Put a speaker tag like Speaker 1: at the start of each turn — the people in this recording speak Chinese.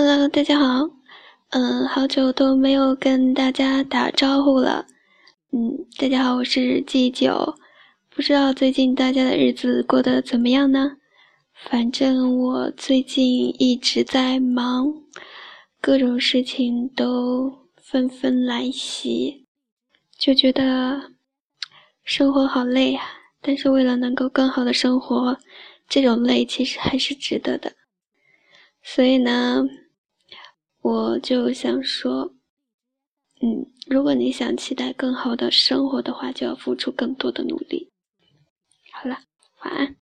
Speaker 1: Hello，大家好，嗯，好久都没有跟大家打招呼了，嗯，大家好，我是季九，不知道最近大家的日子过得怎么样呢？反正我最近一直在忙，各种事情都纷纷来袭，就觉得生活好累呀。但是为了能够更好的生活，这种累其实还是值得的。所以呢，我就想说，嗯，如果你想期待更好的生活的话，就要付出更多的努力。好了，晚安。